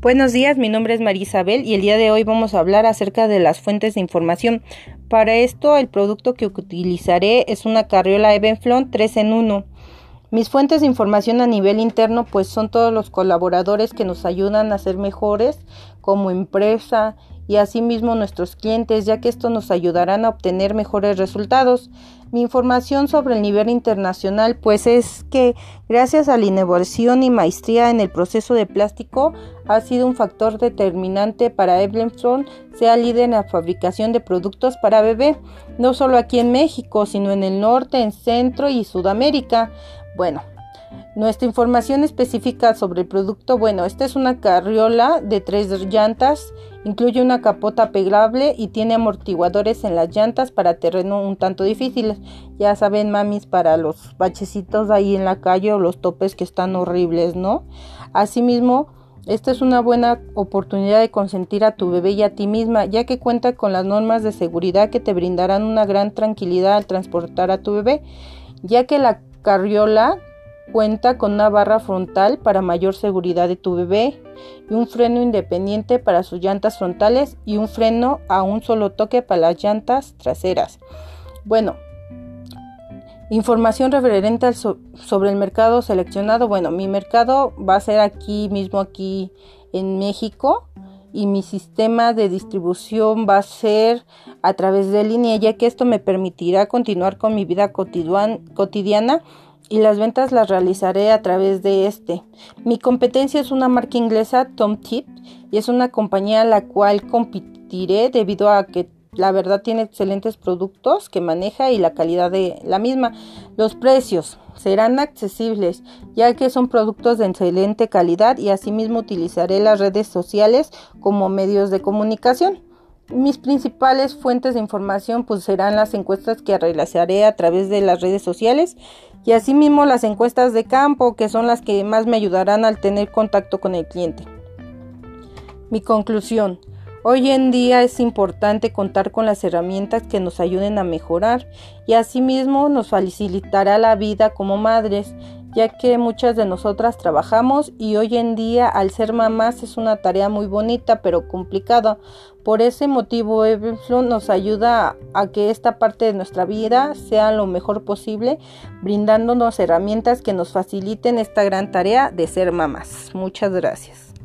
Buenos días, mi nombre es María Isabel y el día de hoy vamos a hablar acerca de las fuentes de información. Para esto, el producto que utilizaré es una carriola Evenflon 3 en 1. Mis fuentes de información a nivel interno pues son todos los colaboradores que nos ayudan a ser mejores como empresa y asimismo nuestros clientes, ya que esto nos ayudarán a obtener mejores resultados. Mi información sobre el nivel internacional pues es que gracias a la innovación y maestría en el proceso de plástico ha sido un factor determinante para Eblenstone sea líder en la fabricación de productos para bebé, no solo aquí en México, sino en el norte, en Centro y Sudamérica. Bueno, nuestra información específica sobre el producto, bueno, esta es una carriola de tres llantas, incluye una capota pegable y tiene amortiguadores en las llantas para terreno un tanto difíciles. Ya saben, mamis, para los bachecitos ahí en la calle o los topes que están horribles, ¿no? Asimismo, esta es una buena oportunidad de consentir a tu bebé y a ti misma, ya que cuenta con las normas de seguridad que te brindarán una gran tranquilidad al transportar a tu bebé, ya que la carriola Cuenta con una barra frontal para mayor seguridad de tu bebé y un freno independiente para sus llantas frontales y un freno a un solo toque para las llantas traseras. Bueno, información referente sobre el mercado seleccionado. Bueno, mi mercado va a ser aquí mismo, aquí en México. Y mi sistema de distribución va a ser a través de línea, ya que esto me permitirá continuar con mi vida cotidiana y las ventas las realizaré a través de este. Mi competencia es una marca inglesa, Tom Tip, y es una compañía a la cual competiré debido a que la verdad tiene excelentes productos que maneja y la calidad de la misma. Los precios serán accesibles ya que son productos de excelente calidad y asimismo utilizaré las redes sociales como medios de comunicación. Mis principales fuentes de información pues serán las encuestas que realizaré a través de las redes sociales y asimismo las encuestas de campo que son las que más me ayudarán al tener contacto con el cliente. Mi conclusión. Hoy en día es importante contar con las herramientas que nos ayuden a mejorar y asimismo nos facilitará la vida como madres, ya que muchas de nosotras trabajamos y hoy en día al ser mamás es una tarea muy bonita pero complicada. Por ese motivo Everflow nos ayuda a que esta parte de nuestra vida sea lo mejor posible, brindándonos herramientas que nos faciliten esta gran tarea de ser mamás. Muchas gracias.